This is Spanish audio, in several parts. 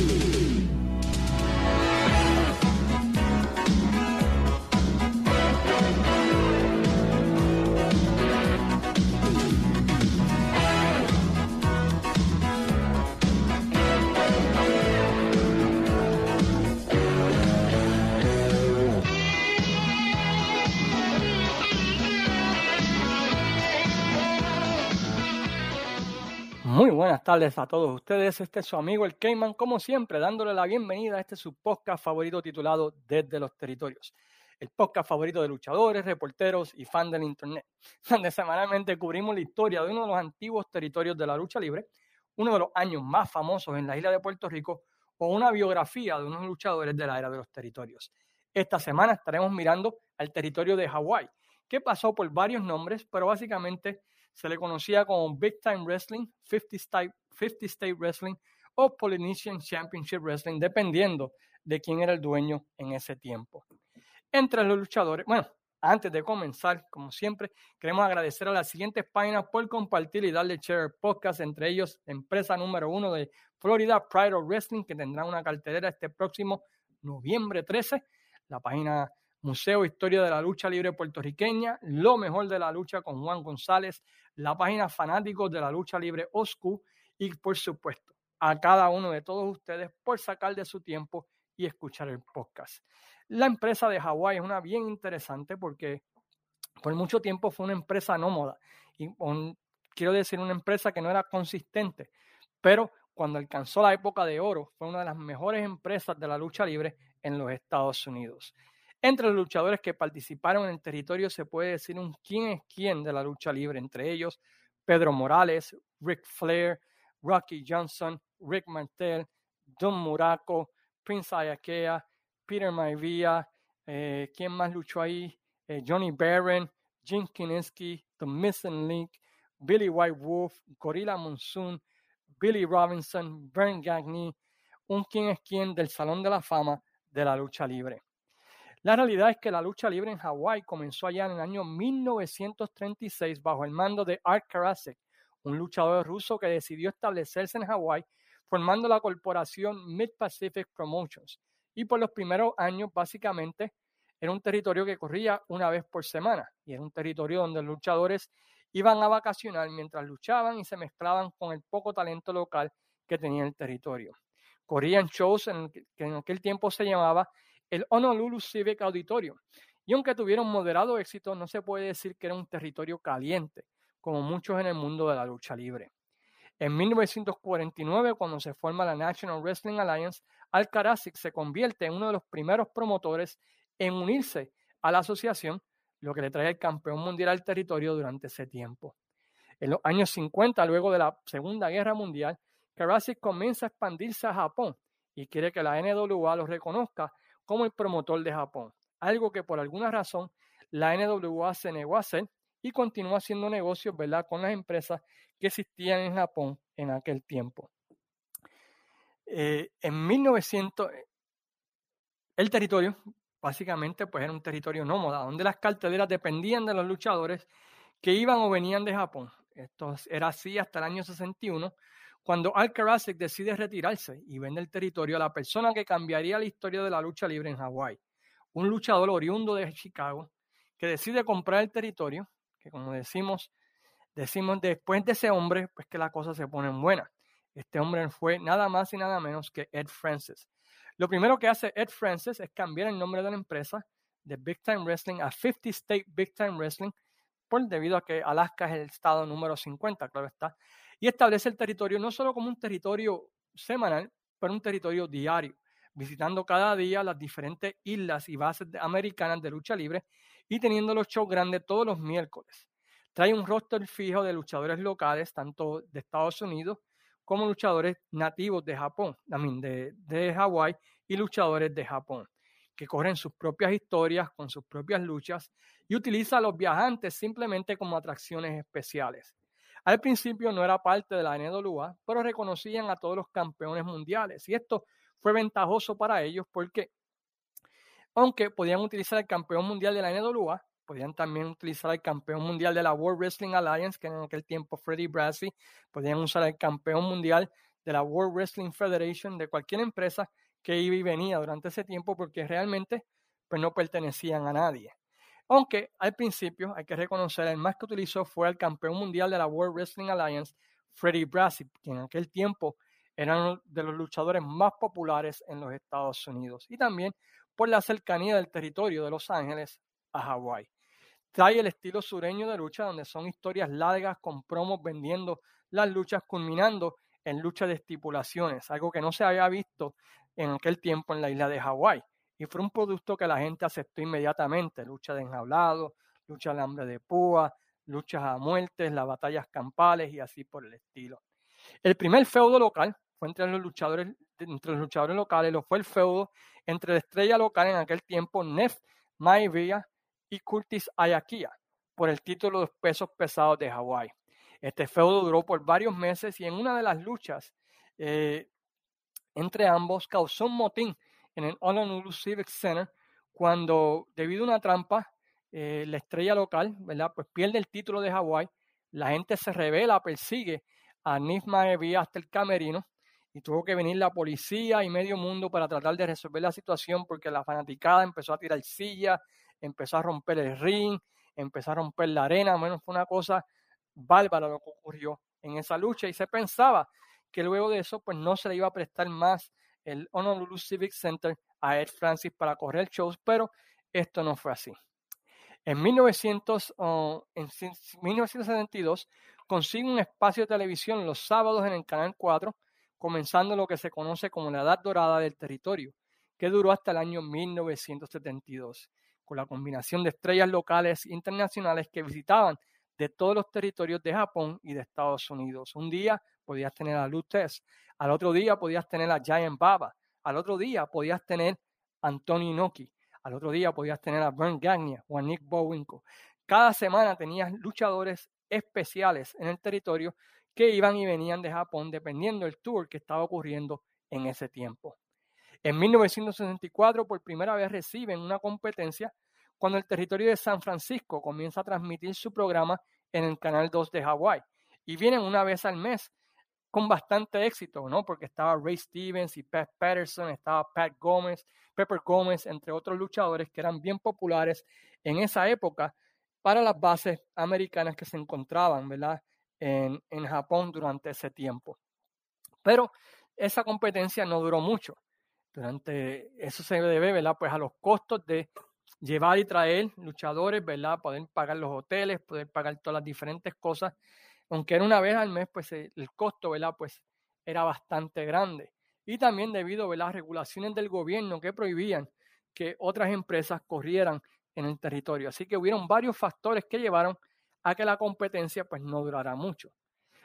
Muy buenas tardes a todos ustedes. Este es su amigo el Cayman, como siempre, dándole la bienvenida a este su podcast favorito titulado Desde los Territorios. El podcast favorito de luchadores, reporteros y fans del Internet, donde semanalmente cubrimos la historia de uno de los antiguos territorios de la lucha libre, uno de los años más famosos en la isla de Puerto Rico o una biografía de unos luchadores de la era de los territorios. Esta semana estaremos mirando al territorio de Hawái, que pasó por varios nombres, pero básicamente se le conocía como Big Time Wrestling, 50 State, 50 State Wrestling o Polynesian Championship Wrestling, dependiendo de quién era el dueño en ese tiempo. Entre los luchadores, bueno, antes de comenzar, como siempre, queremos agradecer a las siguientes páginas por compartir y darle share podcast, entre ellos empresa número uno de Florida, Pride of Wrestling, que tendrá una cartelera este próximo noviembre 13. La página Museo Historia de la Lucha Libre Puertorriqueña, Lo Mejor de la Lucha con Juan González, la página Fanáticos de la Lucha Libre OSCU y por supuesto a cada uno de todos ustedes por sacar de su tiempo y escuchar el podcast. La empresa de Hawái es una bien interesante porque por mucho tiempo fue una empresa nómada y quiero decir una empresa que no era consistente, pero cuando alcanzó la época de oro fue una de las mejores empresas de la lucha libre en los Estados Unidos. Entre los luchadores que participaron en el territorio se puede decir un quién es quién de la lucha libre, entre ellos Pedro Morales, Rick Flair, Rocky Johnson, Rick Martel, Don Muraco, Prince Ayakea, Peter Maivia, eh, ¿quién más luchó ahí? Eh, Johnny Barron, Jim Kineski, The Missing Link, Billy White Wolf, Gorilla Monsoon, Billy Robinson, Brent Gagne, un quién es quién del Salón de la Fama de la lucha libre. La realidad es que la lucha libre en Hawái comenzó allá en el año 1936 bajo el mando de Art Karasek, un luchador ruso que decidió establecerse en Hawái formando la corporación Mid-Pacific Promotions. Y por los primeros años, básicamente, era un territorio que corría una vez por semana y era un territorio donde los luchadores iban a vacacionar mientras luchaban y se mezclaban con el poco talento local que tenía el territorio. Corrían shows en que en aquel tiempo se llamaba el Honolulu Civic Auditorium. Y aunque tuvieron moderado éxito, no se puede decir que era un territorio caliente, como muchos en el mundo de la lucha libre. En 1949, cuando se forma la National Wrestling Alliance, Al se convierte en uno de los primeros promotores en unirse a la asociación, lo que le trae el campeón mundial al territorio durante ese tiempo. En los años 50, luego de la Segunda Guerra Mundial, Karasik comienza a expandirse a Japón y quiere que la NWA lo reconozca como el promotor de Japón, algo que por alguna razón la NWA se negó a hacer y continuó haciendo negocios ¿verdad? con las empresas que existían en Japón en aquel tiempo. Eh, en 1900, el territorio básicamente pues era un territorio nómada, donde las carteleras dependían de los luchadores que iban o venían de Japón. Esto era así hasta el año 61, cuando Al decide retirarse y vende el territorio a la persona que cambiaría la historia de la lucha libre en Hawái, un luchador oriundo de Chicago que decide comprar el territorio, que como decimos, decimos después de ese hombre, pues que la cosa se pone buena. Este hombre fue nada más y nada menos que Ed Francis. Lo primero que hace Ed Francis es cambiar el nombre de la empresa de Big Time Wrestling a 50 State Big Time Wrestling, por debido a que Alaska es el estado número 50, claro está, y establece el territorio no solo como un territorio semanal, pero un territorio diario, visitando cada día las diferentes islas y bases americanas de lucha libre y teniendo los shows grandes todos los miércoles. Trae un roster fijo de luchadores locales, tanto de Estados Unidos como luchadores nativos de Japón, también de, de Hawái y luchadores de Japón, que corren sus propias historias con sus propias luchas y utiliza a los viajantes simplemente como atracciones especiales. Al principio no era parte de la NWA, pero reconocían a todos los campeones mundiales y esto fue ventajoso para ellos porque aunque podían utilizar el campeón mundial de la NWA, podían también utilizar el campeón mundial de la World Wrestling Alliance, que en aquel tiempo Freddie Brassi, podían usar el campeón mundial de la World Wrestling Federation, de cualquier empresa que iba y venía durante ese tiempo, porque realmente pues, no pertenecían a nadie. Aunque al principio, hay que reconocer, el más que utilizó fue el campeón mundial de la World Wrestling Alliance, Freddie Brassi, que en aquel tiempo era uno de los luchadores más populares en los Estados Unidos. Y también por la cercanía del territorio de Los Ángeles a Hawái. Trae el estilo sureño de lucha, donde son historias largas con promos vendiendo las luchas, culminando en lucha de estipulaciones, algo que no se había visto en aquel tiempo en la isla de Hawái y fue un producto que la gente aceptó inmediatamente. Lucha de enjaulado, lucha al hambre de púa, luchas a muertes, las batallas campales y así por el estilo. El primer feudo local fue entre los luchadores, entre los luchadores locales, lo fue el feudo entre la estrella local en aquel tiempo, Nef Maivia y Curtis Ayakia, por el título de pesos pesados de Hawái. Este feudo duró por varios meses y en una de las luchas eh, entre ambos causó un motín en el Honolulu Civic Center cuando debido a una trampa eh, la estrella local, ¿verdad? Pues pierde el título de Hawái, la gente se revela, persigue a Nifma Evia hasta el camerino y tuvo que venir la policía y medio mundo para tratar de resolver la situación porque la fanaticada empezó a tirar silla, empezó a romper el ring, empezó a romper la arena, bueno, fue una cosa bárbara lo que ocurrió en esa lucha y se pensaba que luego de eso pues no se le iba a prestar más el Honolulu Civic Center a Ed Francis para correr shows, pero esto no fue así. En, 1900, en 1972 consigue un espacio de televisión los sábados en el Canal 4, comenzando lo que se conoce como la Edad Dorada del Territorio, que duró hasta el año 1972, con la combinación de estrellas locales e internacionales que visitaban de todos los territorios de Japón y de Estados Unidos. Un día podías tener a Lutez, al otro día podías tener a Giant Baba, al otro día podías tener a Anthony Noki, al otro día podías tener a Bernd Gagnia o a Nick Bowinko. Cada semana tenías luchadores especiales en el territorio que iban y venían de Japón dependiendo del tour que estaba ocurriendo en ese tiempo. En 1964 por primera vez reciben una competencia cuando el territorio de San Francisco comienza a transmitir su programa en el Canal 2 de Hawái. Y vienen una vez al mes con bastante éxito, ¿no? Porque estaba Ray Stevens y Pat Patterson, estaba Pat Gómez, Pepper Gómez, entre otros luchadores que eran bien populares en esa época para las bases americanas que se encontraban, ¿verdad? En, en Japón durante ese tiempo. Pero esa competencia no duró mucho. Durante eso se debe, ¿verdad? Pues a los costos de llevar y traer luchadores, ¿verdad? Poder pagar los hoteles, poder pagar todas las diferentes cosas aunque era una vez al mes, pues eh, el costo, ¿verdad? Pues era bastante grande. Y también debido a las regulaciones del gobierno que prohibían que otras empresas corrieran en el territorio. Así que hubieron varios factores que llevaron a que la competencia pues no durara mucho.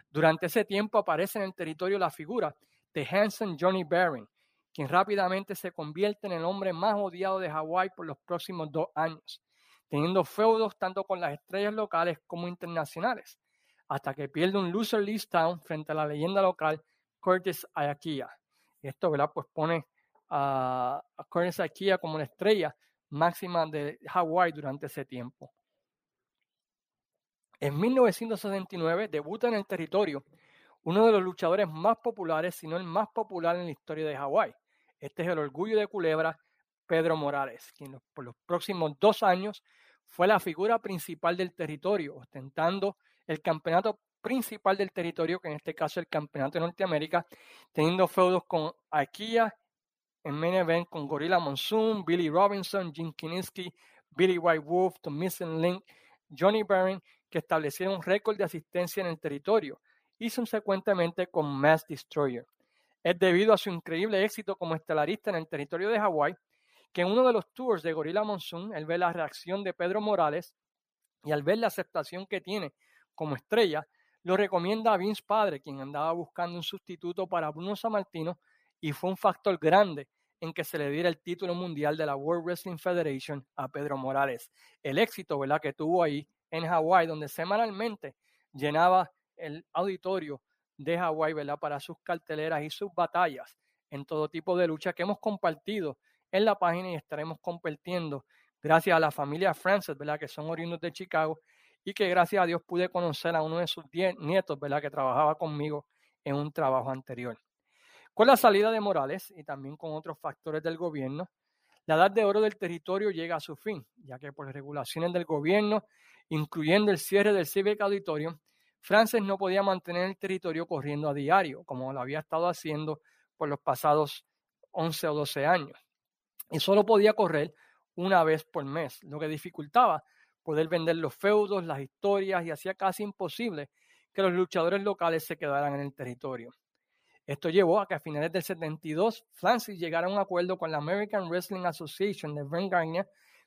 Durante ese tiempo aparece en el territorio la figura de Hanson Johnny Barron, quien rápidamente se convierte en el hombre más odiado de Hawái por los próximos dos años, teniendo feudos tanto con las estrellas locales como internacionales hasta que pierde un loser list town frente a la leyenda local Curtis Ayakia. Esto. Pues pone a, Curtis Ayakia como la estrella máxima de Hawái durante ese tiempo. En 1969 debuta en el territorio uno de los luchadores más populares, si no el más popular en la historia de Hawái. Este es el orgullo de Culebra, Pedro Morales, quien por los próximos dos años fue la figura principal del territorio, ostentando el campeonato principal del territorio, que en este caso es el campeonato de Norteamérica, teniendo feudos con Akia en main event con Gorilla Monsoon, Billy Robinson, Jim Kiniski, Billy White Wolf, The Missing Link, Johnny Barron, que establecieron un récord de asistencia en el territorio y subsecuentemente con Mass Destroyer. Es debido a su increíble éxito como estelarista en el territorio de Hawái que en uno de los tours de Gorilla Monsoon, él ve la reacción de Pedro Morales y al ver la aceptación que tiene como estrella, lo recomienda a Vince Padre, quien andaba buscando un sustituto para Bruno Sammartino y fue un factor grande en que se le diera el título mundial de la World Wrestling Federation a Pedro Morales. El éxito ¿verdad? que tuvo ahí en Hawái, donde semanalmente llenaba el auditorio de Hawái para sus carteleras y sus batallas en todo tipo de lucha que hemos compartido en la página y estaremos compartiendo gracias a la familia Francis, ¿verdad? que son oriundos de Chicago y que gracias a Dios pude conocer a uno de sus nietos, ¿verdad? Que trabajaba conmigo en un trabajo anterior. Con la salida de Morales y también con otros factores del gobierno, la edad de oro del territorio llega a su fin, ya que por regulaciones del gobierno, incluyendo el cierre del Civic Auditorium, Francis no podía mantener el territorio corriendo a diario, como lo había estado haciendo por los pasados 11 o 12 años. Y solo podía correr una vez por mes, lo que dificultaba poder vender los feudos, las historias y hacía casi imposible que los luchadores locales se quedaran en el territorio. Esto llevó a que a finales del 72 Francis llegara a un acuerdo con la American Wrestling Association de Vern Gagne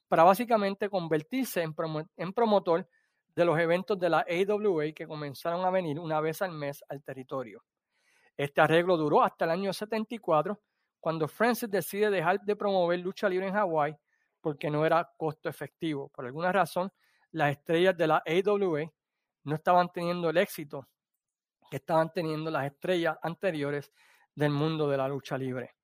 para básicamente convertirse en, en, promotor de los eventos de la AWA que comenzaron a venir una vez al mes al territorio. Este arreglo duró hasta el año 74, cuando Francis decide dejar de promover lucha libre en Hawái porque no era costo efectivo. Por alguna razón, las estrellas de la AWA no estaban teniendo el éxito que estaban teniendo las estrellas anteriores del mundo de la lucha libre.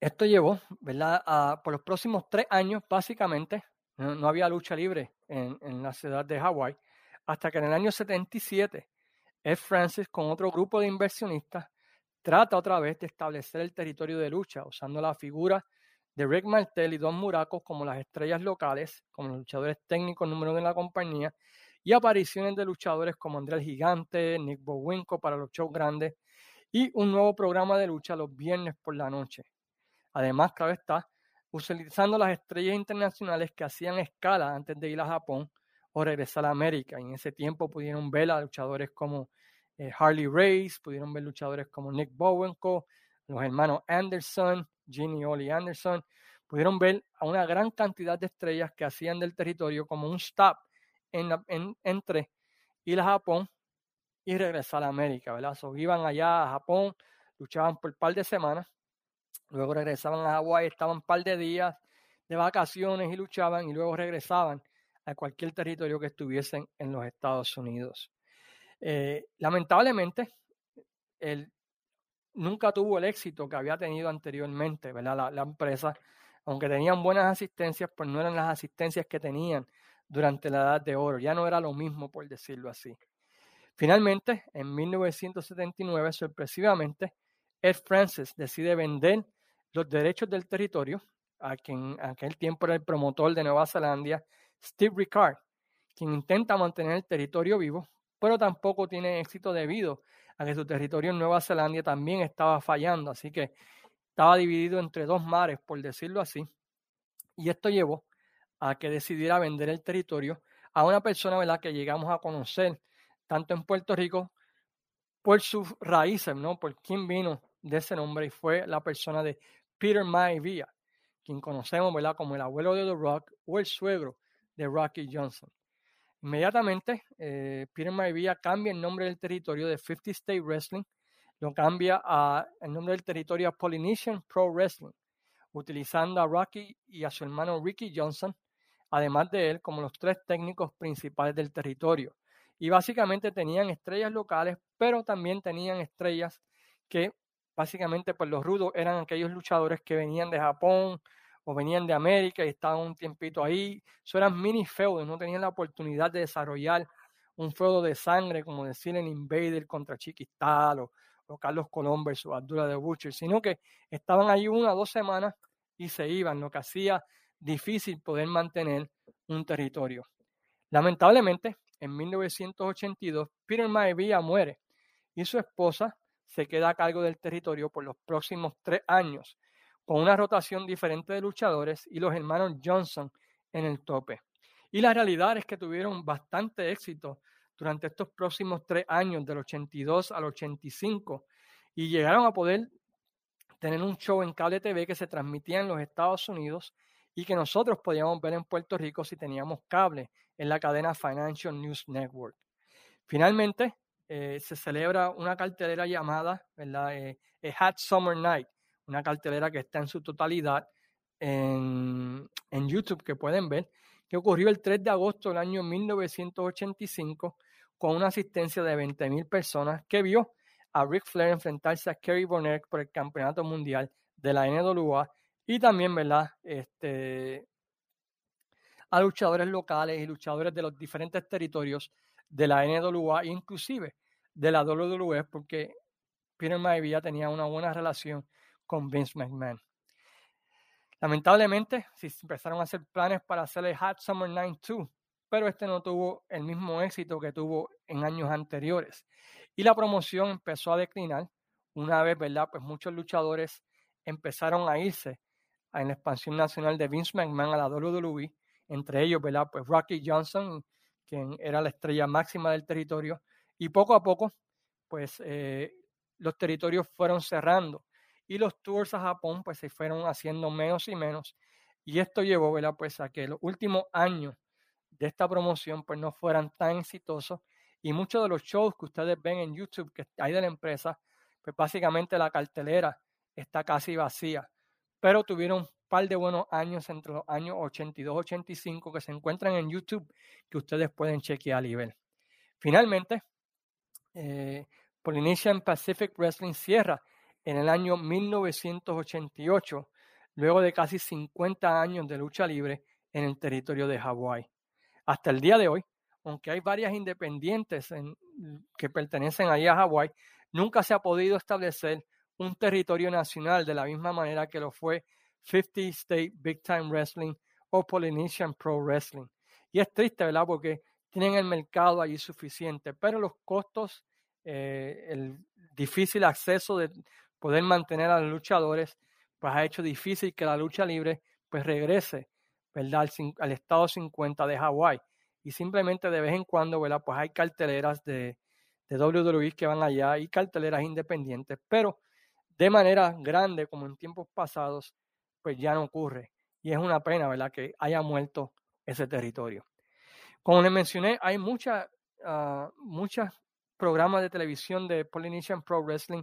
Esto llevó, ¿verdad? A, por los próximos tres años, básicamente, no, había lucha libre en, la ciudad de Hawái, hasta que en el año 77, Ed Francis, con otro grupo de inversionistas, trata otra vez de establecer el territorio de lucha usando la figura de Rick Martel y Don Muracos como las estrellas locales, como los luchadores técnicos número uno de la compañía, y apariciones de luchadores como André el Gigante, Nick Bowinko para los shows grandes, y un nuevo programa de lucha los viernes por la noche. Además, claro está, utilizando las estrellas internacionales que hacían escala antes de ir a Japón o regresar a América. Y en ese tiempo pudieron ver a luchadores como eh, Harley Race, pudieron ver luchadores como Nick Bowenko, los hermanos Anderson, Ginny y Ollie Anderson, pudieron ver a una gran cantidad de estrellas que hacían del territorio como un stop en, entre ir a Japón y regresar a América, ¿verdad? iban allá a Japón, luchaban por un par de semanas, luego regresaban a Hawái, estaban un par de días de vacaciones y luchaban y luego regresaban a cualquier territorio que estuviesen en los Estados Unidos. Eh, lamentablemente, él nunca tuvo el éxito que había tenido anteriormente, ¿verdad? La, empresa, aunque tenían buenas asistencias, pues no eran las asistencias que tenían durante la Edad de Oro. Ya no era lo mismo, por decirlo así. Finalmente, en 1979, sorpresivamente, Ed Francis decide vender los derechos del territorio a quien en aquel tiempo era el promotor de Nueva Zelanda, Steve Ricard, quien intenta mantener el territorio vivo pero tampoco tiene éxito debido a que su territorio en Nueva Zelanda también estaba fallando, así que estaba dividido entre dos mares, por decirlo así, y esto llevó a que decidiera vender el territorio a una persona ¿verdad? que llegamos a conocer tanto en Puerto Rico por sus raíces, ¿no? por quién vino de ese nombre, y fue la persona de Peter Maivia, quien conocemos ¿verdad? como el abuelo de The Rock o el suegro de Rocky Johnson. Inmediatamente, eh, Peter Maivia cambia el nombre del territorio de 50 State Wrestling, lo cambia a el nombre del territorio Polynesian Pro Wrestling, utilizando a Rocky y a su hermano Ricky Johnson, además de él, como los tres técnicos principales del territorio. Y básicamente tenían estrellas locales, pero también tenían estrellas que básicamente pues los rudos eran aquellos luchadores que venían de Japón, o venían de América y estaban un tiempito ahí. Eso eran mini feudos, no tenían la oportunidad de desarrollar un feudo de sangre, como decir en Invader contra Chiquistal o, Carlos Colón versus Abdullah de Butcher, sino que estaban ahí una o dos semanas y se iban, lo que hacía difícil poder mantener un territorio. Lamentablemente, en 1982, Peter Maivia muere y su esposa se queda a cargo del territorio por los próximos tres años con una rotación diferente de luchadores y los hermanos Johnson en el tope. Y la realidad es que tuvieron bastante éxito durante estos próximos tres años, del 82 al 85, y llegaron a poder tener un show en cable TV que se transmitía en los Estados Unidos y que nosotros podíamos ver en Puerto Rico si teníamos cable en la cadena Financial News Network. Finalmente, eh, se celebra una cartelera llamada ¿verdad? Eh, Hat Summer Night, una cartelera que está en su totalidad en, YouTube que pueden ver, que ocurrió el 3 de agosto del año 1985 con una asistencia de 20.000 personas que vio a Ric Flair enfrentarse a Kerry Bonnet por el campeonato mundial de la NWA y también, ¿verdad? Este, a luchadores locales y luchadores de los diferentes territorios de la NWA, inclusive de la WWE, porque Peter Maivia tenía una buena relación con Vince McMahon. Lamentablemente, se empezaron a hacer planes para hacer el Hot Summer 92, pero este no tuvo el mismo éxito que tuvo en años anteriores. Y la promoción empezó a declinar. Una vez, ¿verdad? Pues muchos luchadores empezaron a irse en la expansión nacional de Vince McMahon a la WWE, entre ellos, ¿verdad? Pues Rocky Johnson, quien era la estrella máxima del territorio, y poco a poco, pues eh, los territorios fueron cerrando y los tours a Japón, pues se fueron haciendo menos y menos, y esto llevó. Pues a que los últimos años de esta promoción, pues no fueran tan exitosos, y muchos de los shows que ustedes ven en YouTube que hay de la empresa, pues básicamente la cartelera está casi vacía pero tuvieron un par de buenos años entre los años 82 85 que se encuentran en YouTube que ustedes pueden chequear y ver. Finalmente, eh, Polynesian Pacific Wrestling cierra en el año 1988, luego de casi 50 años de lucha libre en el territorio de Hawái. Hasta el día de hoy, aunque hay varias independientes que pertenecen ahí a Hawái, nunca se ha podido establecer un territorio nacional de la misma manera que lo fue 50 State Big Time Wrestling o Polynesian Pro Wrestling. Y es triste, ¿verdad? Porque tienen el mercado allí suficiente, pero los costos, eh, el difícil acceso de poder mantener a los luchadores, pues ha hecho difícil que la lucha libre pues regrese, ¿verdad? Al, estado 50 de Hawái. Y simplemente de vez en cuando, ¿verdad? Pues hay carteleras de, de WWE que van allá y carteleras independientes, pero de manera grande como en tiempos pasados, pues ya no ocurre. Y es una pena, ¿verdad?, que haya muerto ese territorio. Como les mencioné, hay muchas uh, muchos programas de televisión de Polynesian Pro Wrestling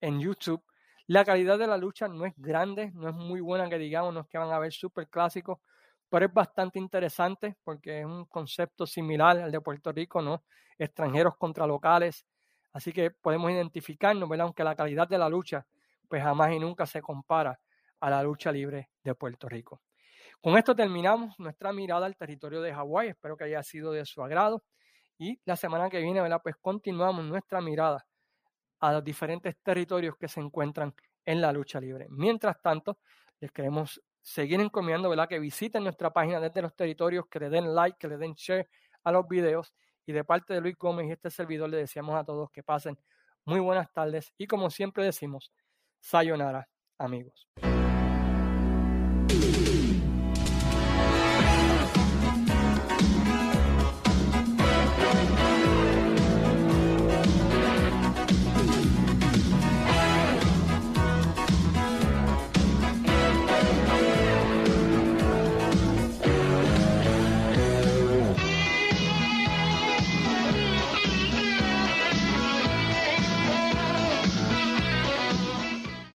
en YouTube. La calidad de la lucha no es grande, no es muy buena que digamos, que van a ver súper clásicos, pero es bastante interesante porque es un concepto similar al de Puerto Rico, ¿no? Extranjeros contra locales, Así que podemos identificarnos, ¿verdad? Aunque la calidad de la lucha, pues jamás y nunca se compara a la lucha libre de Puerto Rico. Con esto terminamos nuestra mirada al territorio de Hawái. Espero que haya sido de su agrado. Y la semana que viene, ¿verdad? Pues continuamos nuestra mirada a los diferentes territorios que se encuentran en la lucha libre. Mientras tanto, les queremos seguir encomiando, ¿verdad? Que visiten nuestra página desde los territorios, que le den like, que le den share a los videos y de parte de Luis Gómez y este servidor le deseamos a todos que pasen muy buenas tardes y como siempre decimos, sayonara amigos.